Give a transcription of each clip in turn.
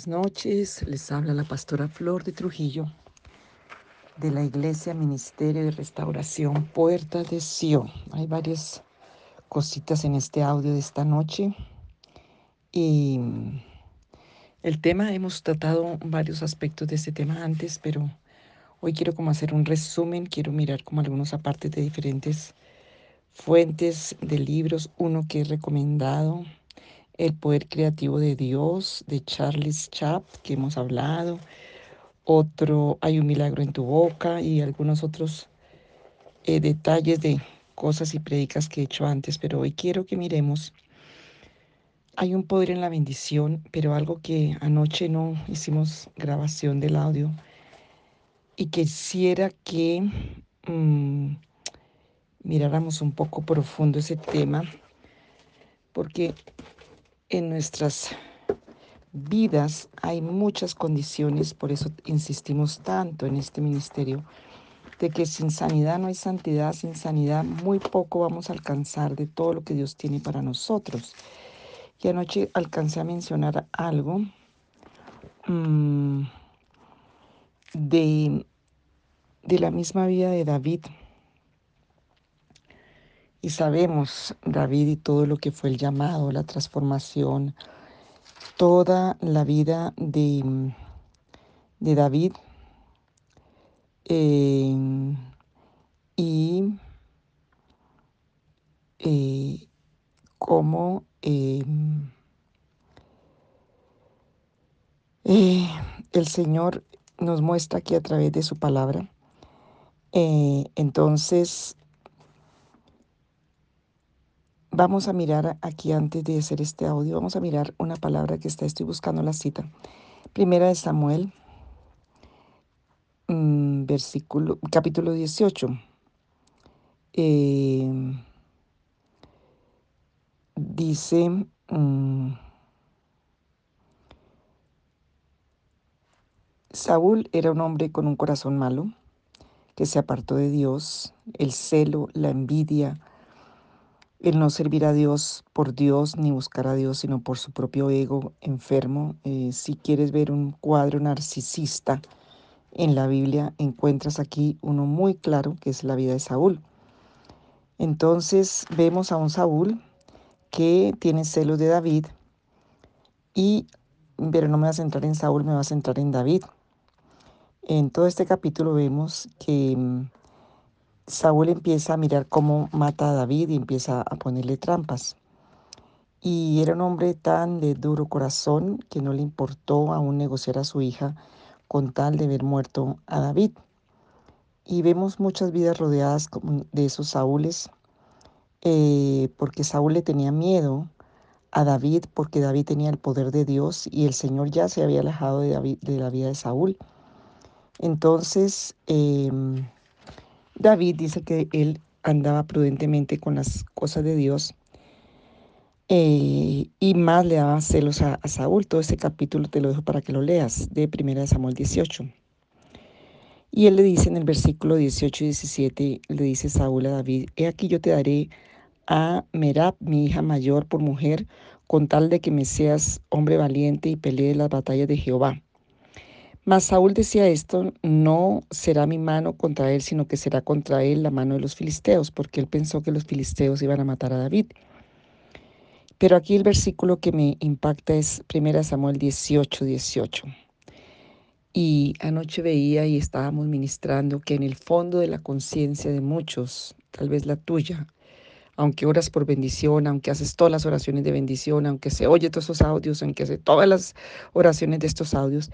Buenas noches, les habla la pastora Flor de Trujillo de la Iglesia Ministerio de Restauración Puerta de Sion. Hay varias cositas en este audio de esta noche. Y el tema, hemos tratado varios aspectos de este tema antes, pero hoy quiero como hacer un resumen, quiero mirar como algunos apartes de diferentes fuentes de libros, uno que he recomendado el poder creativo de Dios de Charles Chap, que hemos hablado. Otro, Hay un milagro en tu boca y algunos otros eh, detalles de cosas y predicas que he hecho antes, pero hoy quiero que miremos. Hay un poder en la bendición, pero algo que anoche no hicimos grabación del audio y quisiera que mmm, miráramos un poco profundo ese tema, porque en nuestras vidas hay muchas condiciones, por eso insistimos tanto en este ministerio, de que sin sanidad no hay santidad, sin sanidad muy poco vamos a alcanzar de todo lo que Dios tiene para nosotros. Y anoche alcancé a mencionar algo mmm, de, de la misma vida de David. Y sabemos, David, y todo lo que fue el llamado, la transformación, toda la vida de, de David. Eh, y eh, cómo eh, eh el Señor nos muestra aquí a través de su palabra. Entonces, Vamos a mirar aquí antes de hacer este audio, vamos a mirar una palabra que está, estoy buscando la cita. Primera de Samuel, mmm, versículo, capítulo 18. Eh, dice, mmm, Saúl era un hombre con un corazón malo, que se apartó de Dios, el celo, la envidia, el no servir a Dios por Dios ni buscar a Dios, sino por su propio ego enfermo. Eh, si quieres ver un cuadro narcisista en la Biblia, encuentras aquí uno muy claro que es la vida de Saúl. Entonces vemos a un Saúl que tiene celos de David y, pero no me va a centrar en Saúl, me va a centrar en David. En todo este capítulo vemos que mm, Saúl empieza a mirar cómo mata a David y empieza a ponerle trampas. Y era un hombre tan de duro corazón que no le importó aún negociar a su hija con tal de ver muerto a David. Y vemos muchas vidas rodeadas de esos Saúles, eh, porque Saúl le tenía miedo a David, porque David tenía el poder de Dios y el Señor ya se había alejado de, la vida de Saúl. Entonces, eh, David dice que él andaba prudentemente con las cosas de Dios eh, y más le daba celos a, a, Saúl. Todo ese capítulo te lo dejo para que lo leas de 1 Samuel 18. Y él le dice en el versículo 18 y 17, le dice Saúl a David, he aquí yo te daré a Merab, mi hija mayor, por mujer, con tal de que me seas hombre valiente y pelee las batallas de Jehová. Mas Saúl decía esto, no será mi mano contra él, sino que será contra él la mano de los filisteos, porque él pensó que los filisteos iban a matar a David. Pero aquí el versículo que me impacta es 1 Samuel 18, 18. Y anoche veía y estábamos ministrando que en el fondo de la conciencia de muchos, tal vez la tuya, aunque oras por bendición, aunque haces todas las oraciones de bendición, aunque se oye todos esos audios, aunque hace todas las oraciones de estos audios,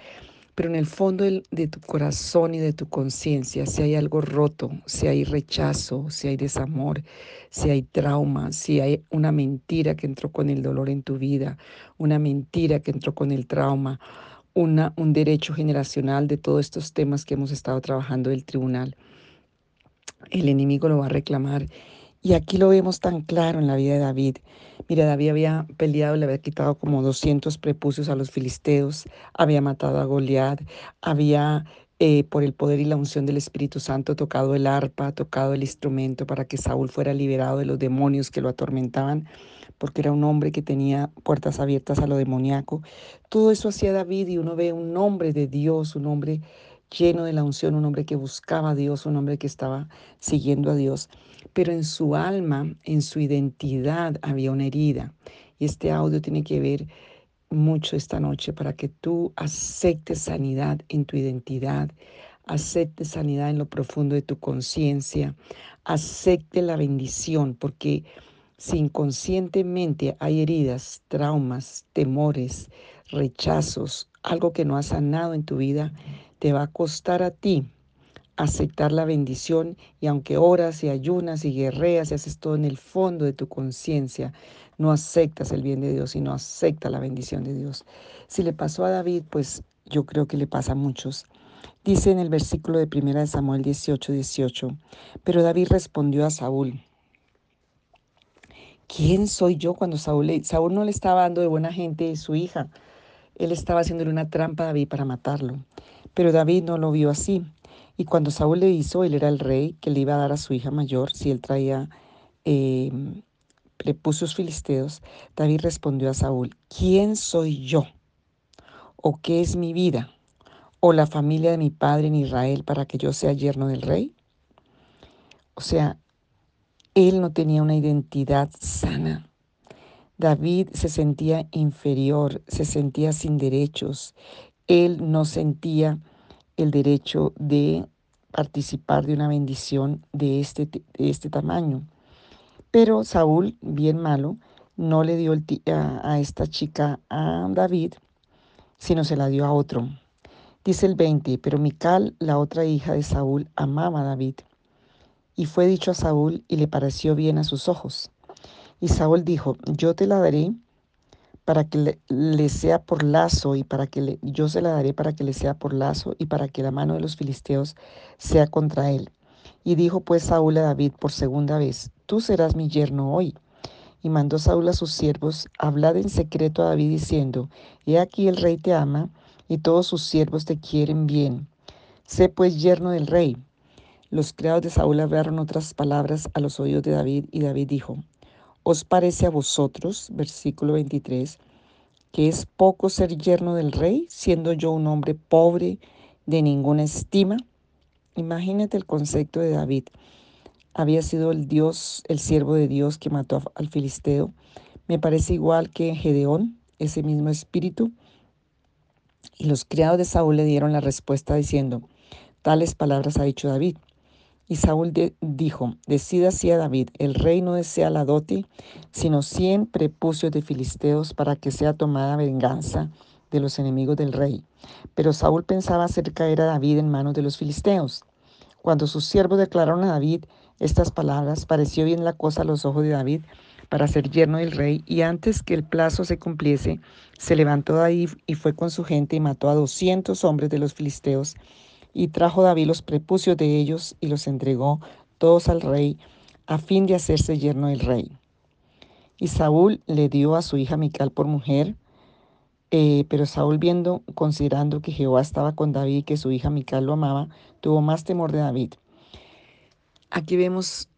pero en el fondo de tu corazón y de tu conciencia, si hay algo roto, si hay rechazo, si hay desamor, si hay trauma, si hay una mentira que entró con el dolor en tu vida, una mentira que entró con el trauma, una, un derecho generacional de todos estos temas que hemos estado trabajando del tribunal, el enemigo lo va a reclamar y aquí lo vemos tan claro en la vida de David. Mira, David había peleado, le había quitado como 200 prepucios a los filisteos, había matado a Goliat, había eh, por el poder y la unción del Espíritu Santo tocado el arpa, tocado el instrumento para que Saúl fuera liberado de los demonios que lo atormentaban. porque era un hombre que tenía puertas abiertas a lo demoníaco. Todo eso hacía David y uno ve un hombre de Dios, un hombre lleno de la unción, un hombre que buscaba a Dios, un hombre que estaba siguiendo a Dios. Pero en su alma, en su identidad había una herida. Y este audio tiene que ver mucho esta noche para que tú aceptes sanidad en tu identidad, aceptes sanidad en lo profundo de tu conciencia, acepte la bendición, porque si inconscientemente hay heridas, traumas, temores, rechazos, algo que no ha sanado en tu vida, te va a costar a ti aceptar la bendición y aunque oras y ayunas y guerreas y haces todo en el fondo de tu conciencia, no aceptas el bien de Dios y no aceptas la bendición de Dios. Si le pasó a David, pues yo creo que le pasa a muchos. Dice en el versículo de 1 Samuel 18, 18, pero David respondió a Saúl, ¿quién soy yo cuando Saúl, Saúl no le estaba dando de buena gente su hija? Él estaba haciéndole una trampa a David para matarlo. Pero David no lo vio así. Y cuando Saúl le hizo, él era el rey que le iba a dar a su hija mayor si él traía eh, sus filisteos. David respondió a Saúl, ¿quién soy yo? ¿O qué es mi vida? ¿O la familia de mi padre en Israel para que yo sea yerno del rey? O sea, él no tenía una identidad sana. David se sentía inferior, se sentía sin derechos. Él no sentía el derecho de participar de una bendición de este, este tamaño. Pero Saúl, bien malo, no le dio a, a esta chica a David, sino se la dio a otro. Dice el 20, pero Mical, la otra hija de Saúl, amaba a David. Y fue dicho a Saúl y le pareció bien a sus ojos. Y Saúl dijo, yo te la daré para que le, sea por lazo y para que le, yo se la daré para que le sea por lazo y para que la mano de los filisteos sea contra él. Y dijo pues Saúl a David por segunda vez, tú serás mi yerno hoy. Y mandó Saúl a sus siervos, hablad en secreto a David diciendo, he aquí el rey te ama y todos sus siervos te quieren bien. Sé pues yerno del rey. Los criados de Saúl hablaron otras palabras a los oídos de David y David dijo, ¿Os parece a vosotros, versículo 23, que es poco ser yerno del rey, siendo yo un hombre pobre, de ninguna estima? Imagínate el concepto de David. Había sido el Dios, el siervo de Dios que mató al filisteo. Me parece igual que Gedeón, ese mismo espíritu. Y los criados de Saúl le dieron la respuesta diciendo, tales palabras ha dicho David. Y Saúl dijo, decida así a David, el rey no desea la dote, sino cien prepucios de filisteos para que sea tomada venganza de los enemigos del rey. Pero Saúl pensaba hacer caer a David en manos de los filisteos. Cuando sus siervos declararon a David estas palabras, pareció bien la cosa a los ojos de David para ser yerno del rey, y antes que el plazo se cumpliese, se levantó David y fue con su gente y mató a doscientos hombres de los filisteos y trajo David los prepucios de ellos y los entregó todos al rey, a fin de hacerse yerno del rey. Y Saúl le dio a su hija Mical por mujer, eh, pero Saúl viendo, considerando que Jehová estaba con David y que su hija Mical lo amaba, tuvo más temor de David. Aquí vemos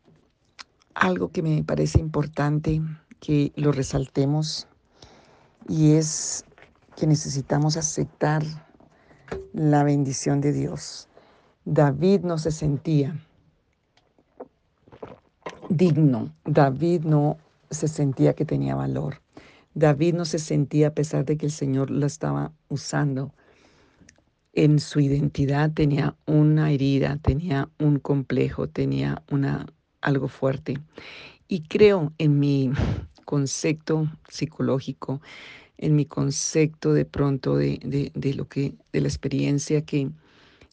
algo que me parece importante que lo resaltemos y es que necesitamos aceptar la bendición de Dios. David no se sentía digno, David no se sentía que tenía valor, David no se sentía a pesar de que el Señor lo estaba usando. En su identidad tenía una herida, tenía un complejo, tenía una, algo fuerte. Y creo en mi concepto psicológico en mi concepto de pronto de, de, lo que, de la experiencia que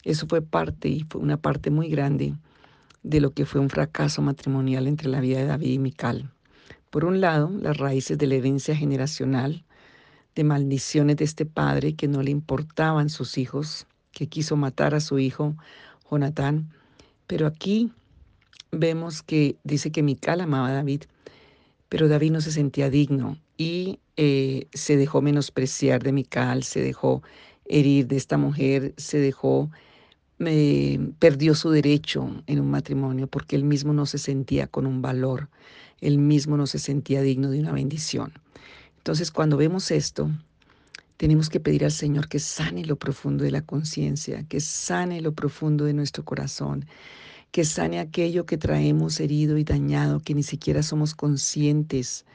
eso fue parte y fue una parte muy grande de lo que fue un fracaso matrimonial entre la vida de David y Mical. Por un lado, las raíces de la herencia generacional, de maldiciones de este padre que no le importaban sus hijos, que quiso matar a su hijo Jonatán. Pero aquí vemos que dice que Mical amaba a David, pero David no se sentía digno y eh, se dejó menospreciar de Mical, se dejó herir de esta mujer, se dejó perdió su derecho en un matrimonio porque él mismo no se sentía con un valor, él mismo no se sentía digno de una bendición. Entonces, cuando vemos esto, tenemos que pedir al Señor que sane lo profundo de la conciencia, que sane lo profundo de nuestro corazón, que sane aquello que traemos herido y dañado, que ni siquiera somos conscientes,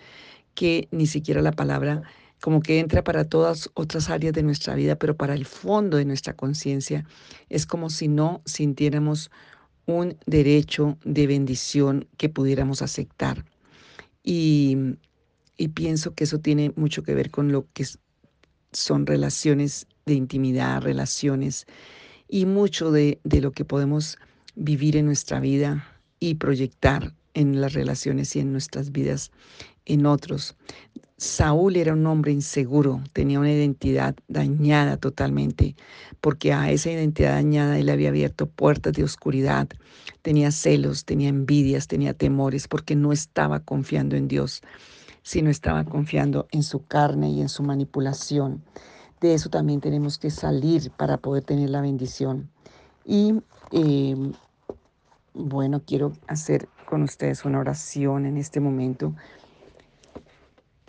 que ni siquiera la palabra como que entra para todas otras áreas de nuestra vida, pero para el fondo de nuestra conciencia es como si no sintiéramos un derecho de bendición que pudiéramos aceptar. Y, y pienso que eso tiene mucho que ver con lo que son relaciones de intimidad, relaciones y mucho de, de lo que podemos vivir en nuestra vida y proyectar en las relaciones y en nuestras vidas en otros. Saúl era un hombre inseguro, tenía una identidad dañada totalmente, porque a esa identidad dañada él había abierto puertas de oscuridad, tenía celos, tenía envidias, tenía temores, porque no estaba confiando en Dios, sino estaba confiando en su carne y en su manipulación. De eso también tenemos que salir para poder tener la bendición. Y eh, bueno, quiero hacer con ustedes una oración en este momento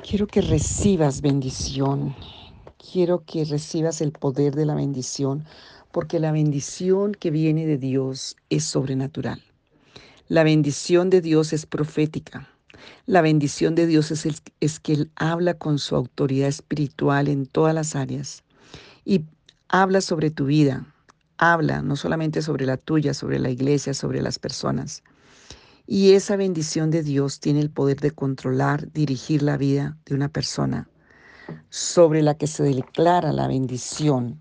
Quiero que recibas bendición. Quiero que recibas el poder de la bendición, porque la bendición que viene de Dios es sobrenatural. La bendición de Dios es profética. La bendición de Dios es, es que Él habla con su autoridad espiritual en todas las áreas y habla sobre tu vida. Habla no solamente sobre la tuya, sobre la iglesia, sobre las personas. Y esa bendición de Dios tiene el poder de controlar, dirigir la vida de una persona sobre la que se declara la bendición.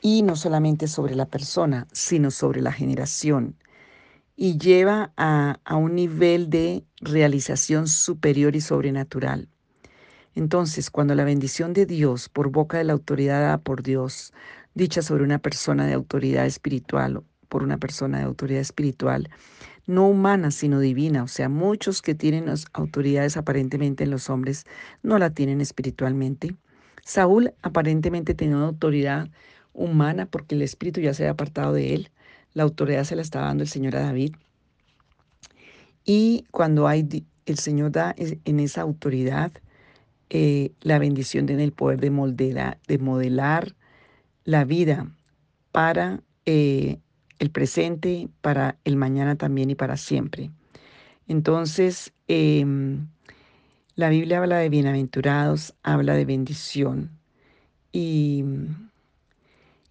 Y no solamente sobre la persona, sino sobre la generación. Y lleva a, un nivel de realización superior y sobrenatural. Entonces, cuando la bendición de Dios, por boca de la autoridad dada por Dios, dicha sobre una persona de autoridad espiritual, por una persona de autoridad espiritual, no humana, sino divina. O sea, muchos que tienen las autoridades aparentemente en los hombres no la tienen espiritualmente. Saúl aparentemente tenía una autoridad humana porque el espíritu ya se había apartado de él. La autoridad se la estaba dando el Señor a David. Y cuando hay, el Señor da en esa autoridad eh, la bendición en el poder de, de modelar la vida para eh, el presente, para el mañana también y para siempre. Entonces, em, la Biblia habla de bienaventurados, habla de bendición y,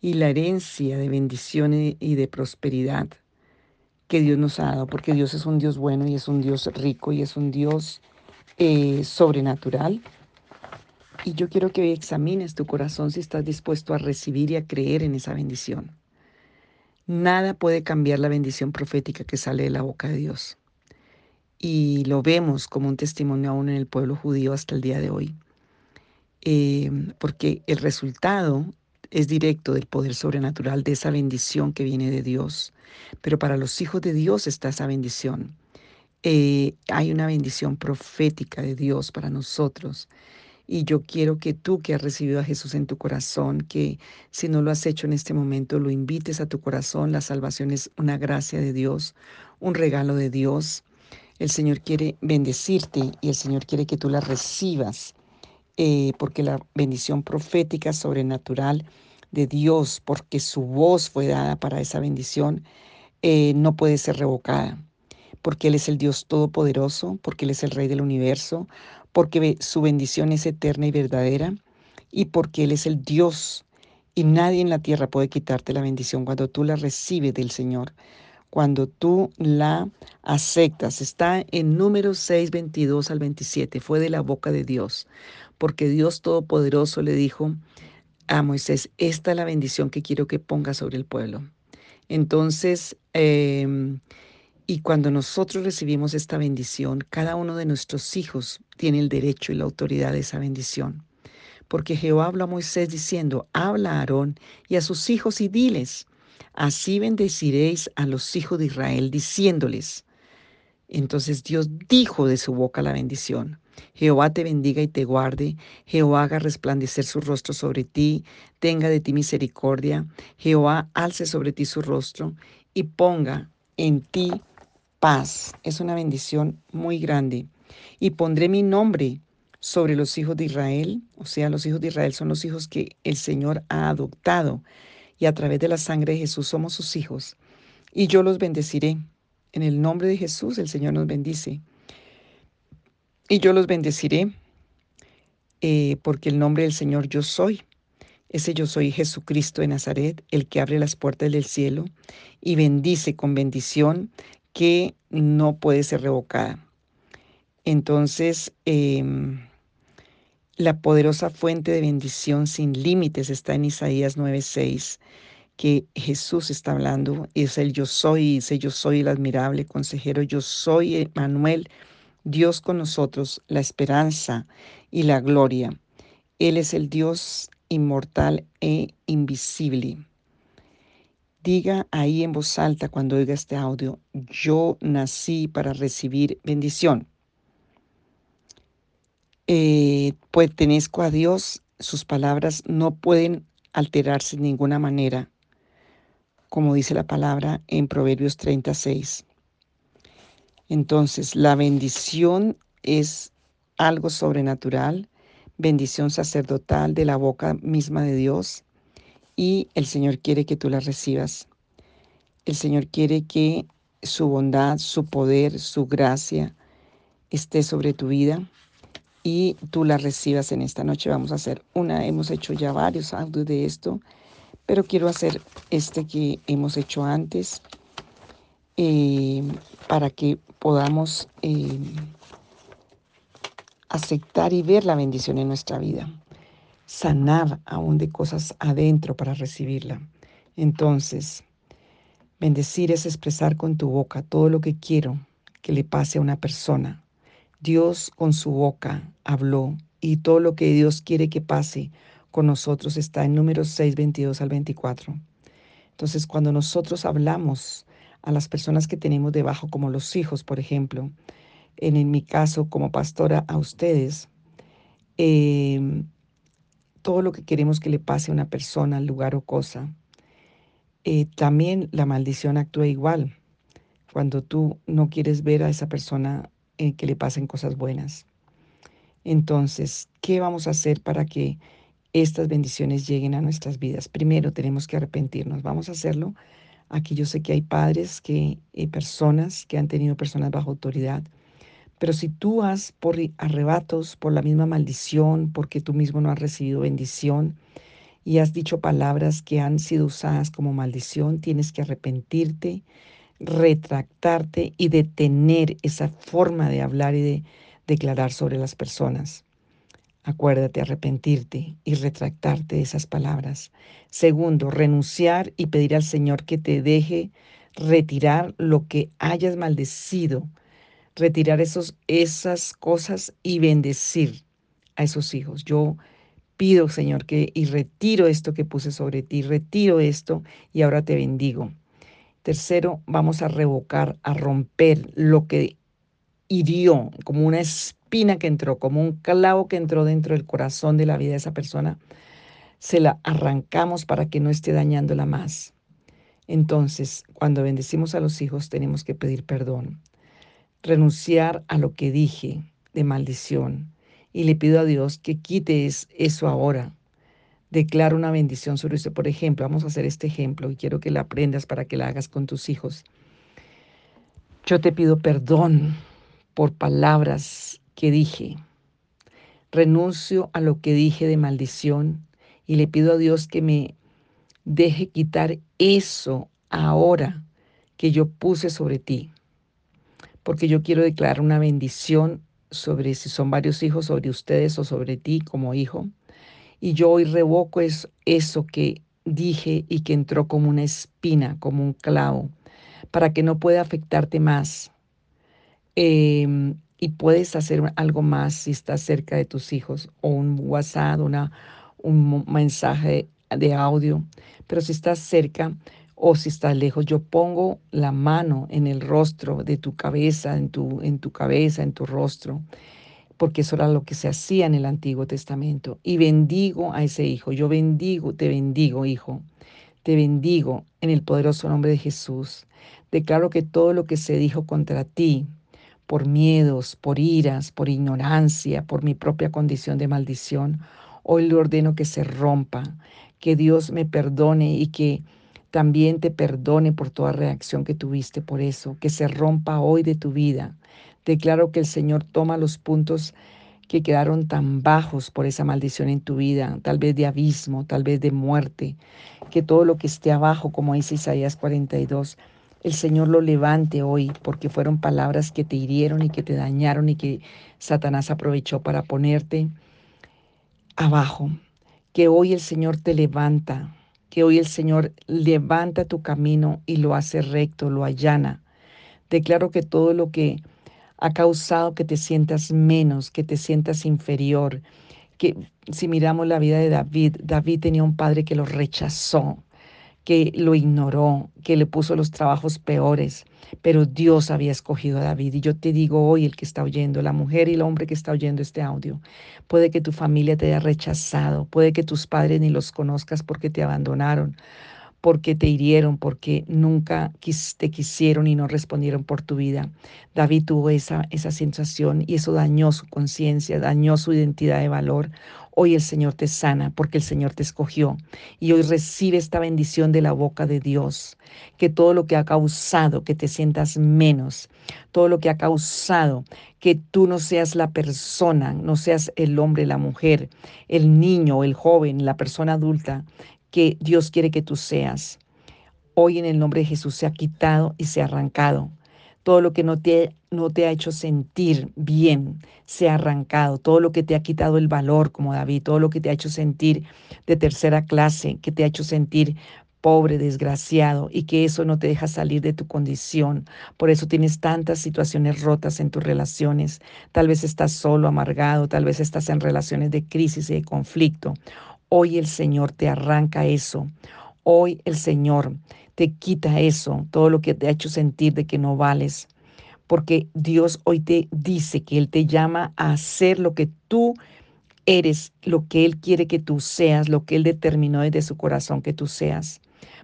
y la herencia de bendición y de prosperidad que Dios nos ha dado, porque Dios es un Dios bueno y es un Dios rico y es un Dios eh, sobrenatural. Y yo quiero que hoy examines tu corazón si estás dispuesto a recibir y a creer en esa bendición. Nada puede cambiar la bendición profética que sale de la boca de Dios. Y lo vemos como un testimonio aún en el pueblo judío hasta el día de hoy. Eh, porque el resultado es directo del poder sobrenatural de esa bendición que viene de Dios. Pero para los hijos de Dios está esa bendición. Eh, hay una bendición profética de Dios para nosotros y yo quiero que tú que has recibido a Jesús en tu corazón, que si no lo has hecho en este momento, lo invites a tu corazón. La salvación es una gracia de Dios, un regalo de Dios. El Señor quiere bendecirte y el Señor quiere que tú la recibas, eh, porque la bendición profética sobrenatural de Dios, porque su voz fue dada para esa bendición, eh, no puede ser revocada porque Él es el Dios Todopoderoso, porque Él es el Rey del universo, porque su bendición es eterna y verdadera, y porque Él es el Dios, y nadie en la tierra puede quitarte la bendición cuando tú la recibes del Señor, cuando tú la aceptas. Está en número 6, 22 al 27, fue de la boca de Dios, porque Dios Todopoderoso le dijo a Moisés, esta es la bendición que quiero que ponga sobre el pueblo. Entonces, eh, y cuando nosotros recibimos esta bendición, cada uno de nuestros hijos tiene el derecho y la autoridad de esa bendición. Porque Jehová habla a Moisés diciendo, habla a Aarón y a sus hijos y diles, así bendeciréis a los hijos de Israel, diciéndoles, Entonces Dios dijo de su boca la bendición. Jehová te bendiga y te guarde. Jehová haga resplandecer su rostro sobre ti, tenga de ti misericordia. Jehová alce sobre ti su rostro y ponga en ti paz. Es una bendición muy grande. Y pondré mi nombre sobre los hijos de Israel. O sea, los hijos de Israel son los hijos que el Señor ha adoptado. Y a través de la sangre de Jesús somos sus hijos. Y yo los bendeciré. En el nombre de Jesús el Señor nos bendice. Y yo los bendeciré eh, porque el nombre del Señor yo soy. Ese yo soy Jesucristo de Nazaret, el que abre las puertas del cielo y bendice con bendición que no puede ser revocada. Entonces, em, la poderosa fuente de bendición sin límites está en Isaías 9:6, que Jesús está hablando, es el yo soy, dice yo soy el admirable consejero, yo soy Manuel Dios con nosotros, la esperanza y la gloria. Él es el Dios inmortal e invisible. Diga ahí en voz alta cuando oiga este audio, yo nací para recibir bendición. Eh, pertenezco a Dios, sus palabras no pueden alterarse de ninguna manera, como dice la palabra en Proverbios 36. Entonces, la bendición es algo sobrenatural, bendición sacerdotal de la boca misma de Dios y el Señor quiere que tú la recibas. El Señor quiere que su bondad, su poder, su gracia esté sobre tu vida y tú la recibas en esta noche. Vamos a hacer una, hemos hecho ya varios audios de esto, pero quiero hacer este que hemos hecho antes eh, para que podamos eh, aceptar y ver la bendición en nuestra vida. Sanar aún de cosas adentro para recibirla. Entonces, bendecir es expresar con tu boca todo lo que quiero que le pase a una persona. Dios con su boca habló y todo lo que Dios quiere que pase con nosotros está en números 6, 22 al 24. Entonces, cuando nosotros hablamos a las personas que tenemos debajo, como los hijos, por ejemplo, en, mi caso como pastora a ustedes, em, todo lo que queremos que le pase a una persona, lugar o cosa, eh, también la maldición actúa igual cuando tú no quieres ver a esa persona eh, que le pasen cosas buenas. Entonces, ¿qué vamos a hacer para que estas bendiciones lleguen a nuestras vidas? Primero tenemos que arrepentirnos. Vamos a hacerlo Aquí yo sé que hay padres, que hay personas que han tenido personas bajo autoridad. Pero si tú has por arrebatos, por la misma maldición, porque tú mismo no has recibido bendición y has dicho palabras que han sido usadas como maldición, tienes que arrepentirte, retractarte y detener esa forma de hablar y de declarar sobre las personas. Acuérdate arrepentirte y retractarte de esas palabras. Segundo, renunciar y pedir al Señor que te deje retirar lo que hayas maldecido, retirar esos, esas cosas y bendecir a esos hijos. Yo pido, Señor, que y retiro esto que puse sobre ti, retiro esto y ahora te bendigo. Tercero, vamos a revocar, a romper lo que hirió como una espina que entró, como un clavo que entró dentro del corazón de la vida de esa persona, se la arrancamos para que no esté dañándola más. Entonces, cuando bendecimos a los hijos, tenemos que pedir perdón, renunciar a lo que dije de maldición y le pido a Dios que quite eso ahora. Declaro una bendición sobre usted. Por ejemplo, vamos a hacer este ejemplo y quiero que la aprendas para que la hagas con tus hijos. Yo te pido perdón por palabras que dije. Renuncio a lo que dije de maldición y le pido a Dios que me deje quitar eso ahora que yo puse sobre ti. Porque yo quiero declarar una bendición sobre si son varios hijos, sobre ustedes o sobre ti como hijo. Y yo hoy revoco eso, eso que dije y que entró como una espina, como un clavo, para que no pueda afectarte más. Em, y puedes hacer algo más si estás cerca de tus hijos o un WhatsApp, una, un mensaje de audio. Pero si estás cerca, o si estás lejos, yo pongo la mano en el rostro de tu cabeza, en tu, en tu cabeza, en tu rostro, porque eso era lo que se hacía en el Antiguo Testamento. Y bendigo a ese hijo, yo bendigo, te bendigo, hijo, te bendigo en el poderoso nombre de Jesús. Declaro que todo lo que se dijo contra ti, por miedos, por iras, por ignorancia, por mi propia condición de maldición, hoy le ordeno que se rompa, que Dios me perdone y que también te perdone por toda reacción que tuviste por eso, que se rompa hoy de tu vida. Declaro que el Señor toma los puntos que quedaron tan bajos por esa maldición en tu vida, tal vez de abismo, tal vez de muerte, que todo lo que esté abajo, como dice Isaías 42, el Señor lo levante hoy, porque fueron palabras que te hirieron y que te dañaron y que Satanás aprovechó para ponerte abajo. Que hoy el Señor te levanta, que hoy el Señor levanta tu camino y lo hace recto, lo allana. Declaro que todo lo que ha causado que te sientas menos, que te sientas inferior, que si miramos la vida de David, David tenía un padre que lo rechazó, que lo ignoró, que le puso los trabajos peores, pero Dios había escogido a David. Y yo te digo hoy, el que está oyendo, la mujer y el hombre que está oyendo este audio, puede que tu familia te haya rechazado, puede que tus padres ni los conozcas porque te abandonaron, porque te hirieron, porque nunca te quisieron y no respondieron por tu vida. David tuvo esa, esa sensación y eso dañó su conciencia, dañó su identidad de valor. Hoy el Señor te sana porque el Señor te escogió y hoy recibe esta bendición de la boca de Dios, que todo lo que ha causado que te sientas menos, todo lo que ha causado que tú no seas la persona, no seas el hombre, la mujer, el niño, el joven, la persona adulta que Dios quiere que tú seas. Hoy en el nombre de Jesús se ha quitado y se ha arrancado. Todo lo que no te, no te ha hecho sentir bien se ha arrancado. Todo lo que te ha quitado el valor, como David, todo lo que te ha hecho sentir de tercera clase, que te ha hecho sentir pobre, desgraciado, y que eso no te deja salir de tu condición. Por eso tienes tantas situaciones rotas en tus relaciones. Tal vez estás solo, amargado, tal vez estás en relaciones de crisis y de conflicto. Hoy el Señor te arranca eso. Hoy el Señor te quita eso, todo lo que te ha hecho sentir de que no vales. Porque Dios hoy te dice que Él te llama a hacer lo que tú eres, lo que Él quiere que tú seas, lo que Él determinó desde su corazón que tú seas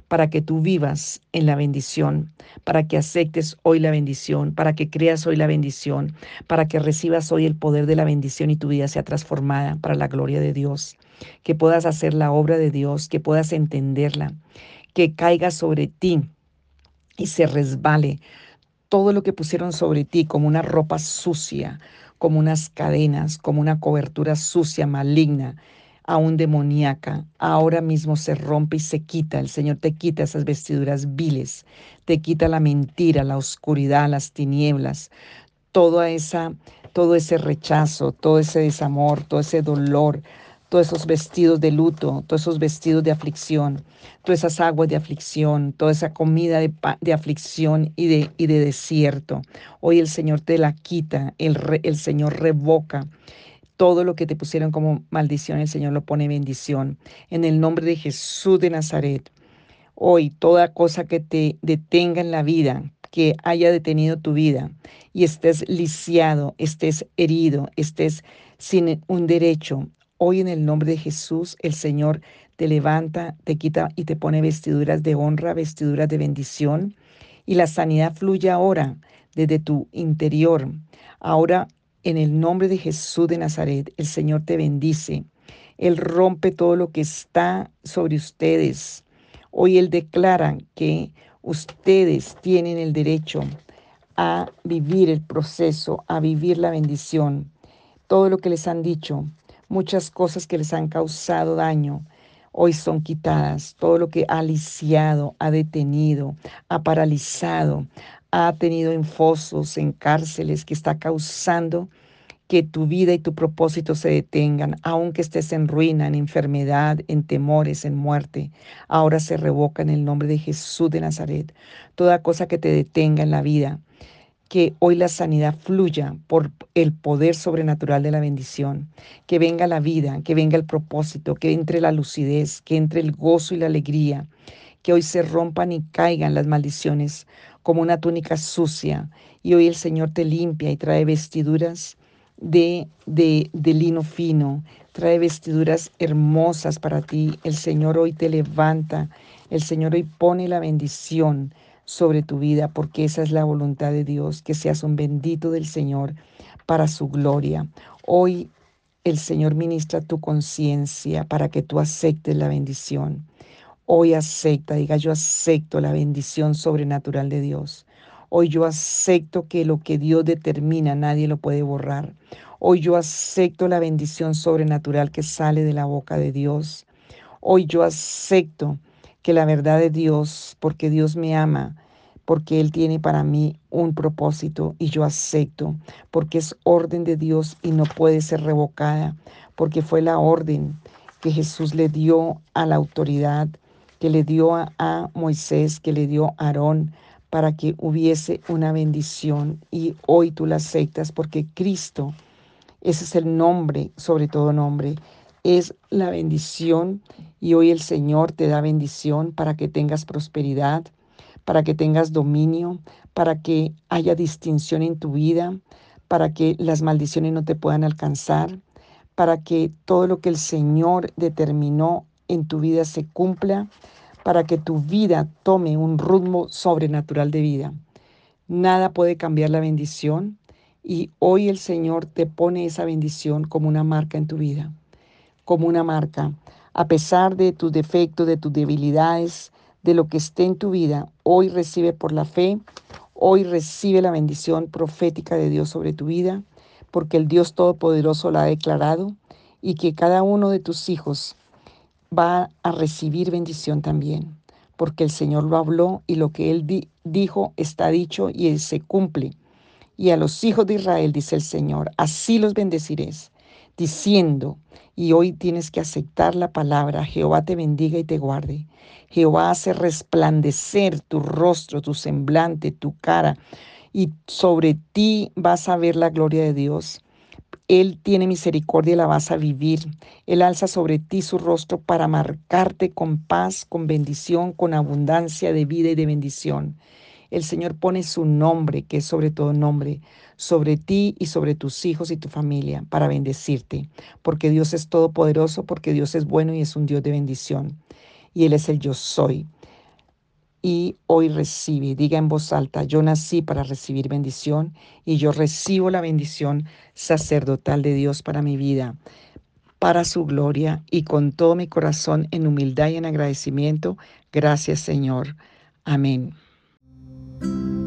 para que tú vivas en la bendición, para que aceptes hoy la bendición, para que creas hoy la bendición, para que recibas hoy el poder de la bendición y tu vida sea transformada para la gloria de Dios, que puedas hacer la obra de Dios, que puedas entenderla, que caiga sobre ti y se resbale todo lo que pusieron sobre ti como una ropa sucia, como unas cadenas, como una cobertura sucia, maligna, aún demoníaca, ahora mismo se rompe y se quita. El Señor te quita esas vestiduras viles, te quita la mentira, la oscuridad, las tinieblas, toda esa, todo ese rechazo, todo ese desamor, todo ese dolor, todos esos vestidos de luto, todos esos vestidos de aflicción, todas esas aguas de aflicción, toda esa comida de, de aflicción y de, y de desierto. Hoy el Señor te la quita, el, el Señor revoca todo lo que te pusieron como maldición, el Señor lo pone bendición. En el nombre de Jesús de Nazaret, hoy toda cosa que te detenga en la vida, que haya detenido tu vida y estés lisiado, estés herido, estés sin un derecho, hoy en el nombre de Jesús el Señor te levanta, te quita y te pone vestiduras de honra, vestiduras de bendición y la sanidad fluye ahora desde tu interior. Ahora en el nombre de Jesús de Nazaret, el Señor te bendice. Él rompe todo lo que está sobre ustedes. Hoy Él declara que ustedes tienen el derecho a vivir el proceso, a vivir la bendición. Todo lo que les han dicho, muchas cosas que les han causado daño, hoy son quitadas. Todo lo que ha lisiado, ha detenido, ha paralizado, ha tenido en fosos, en cárceles, que está causando que tu vida y tu propósito se detengan, aunque estés en ruina, en enfermedad, en temores, en muerte. Ahora se revoca en el nombre de Jesús de Nazaret. Toda cosa que te detenga en la vida, que hoy la sanidad fluya por el poder sobrenatural de la bendición, que venga la vida, que venga el propósito, que entre la lucidez, que entre el gozo y la alegría, que hoy se rompan y caigan las maldiciones como una túnica sucia. Y hoy el Señor te limpia y trae vestiduras de, de, de, lino fino, trae vestiduras hermosas para ti. El Señor hoy te levanta, el Señor hoy pone la bendición sobre tu vida, porque esa es la voluntad de Dios, que seas un bendito del Señor para su gloria. Hoy el Señor ministra tu conciencia para que tú aceptes la bendición. Hoy acepta, diga yo acepto la bendición sobrenatural de Dios. Hoy yo acepto que lo que Dios determina nadie lo puede borrar. Hoy yo acepto la bendición sobrenatural que sale de la boca de Dios. Hoy yo acepto que la verdad de Dios, porque Dios me ama, porque Él tiene para mí un propósito y yo acepto, porque es orden de Dios y no puede ser revocada, porque fue la orden que Jesús le dio a la autoridad, que le dio a, Moisés, que le dio a Aarón, para que hubiese una bendición y hoy tú la aceptas porque Cristo, ese es el nombre, sobre todo nombre, es la bendición y hoy el Señor te da bendición para que tengas prosperidad, para que tengas dominio, para que haya distinción en tu vida, para que las maldiciones no te puedan alcanzar, para que todo lo que el Señor determinó en tu vida se cumpla, para que tu vida tome un ritmo sobrenatural de vida. Nada puede cambiar la bendición y hoy el Señor te pone esa bendición como una marca en tu vida, como una marca. A pesar de tus defectos, de tus debilidades, de lo que esté en tu vida, hoy recibe por la fe, hoy recibe la bendición profética de Dios sobre tu vida, porque el Dios Todopoderoso la ha declarado y que cada uno de tus hijos va a recibir bendición también, porque el Señor lo habló y lo que Él dijo está dicho y se cumple. Y a los hijos de Israel, dice el Señor, así los bendeciréis, diciendo, y hoy tienes que aceptar la palabra, Jehová te bendiga y te guarde. Jehová hace resplandecer tu rostro, tu semblante, tu cara, y sobre ti vas a ver la gloria de Dios. Él tiene misericordia la vas a vivir. Él alza sobre ti su rostro para marcarte con paz, con bendición, con abundancia de vida y de bendición. El Señor pone su nombre, que es sobre todo nombre, sobre ti y sobre tus hijos y tu familia, para bendecirte, porque Dios es todopoderoso, porque Dios es bueno y es un Dios de bendición. Y Él es el yo soy. Y hoy recibe, diga en voz alta, yo nací para recibir bendición y yo recibo la bendición sacerdotal de Dios para mi vida para su gloria y con todo mi corazón en humildad y en agradecimiento. Gracias Señor. Amén. thank you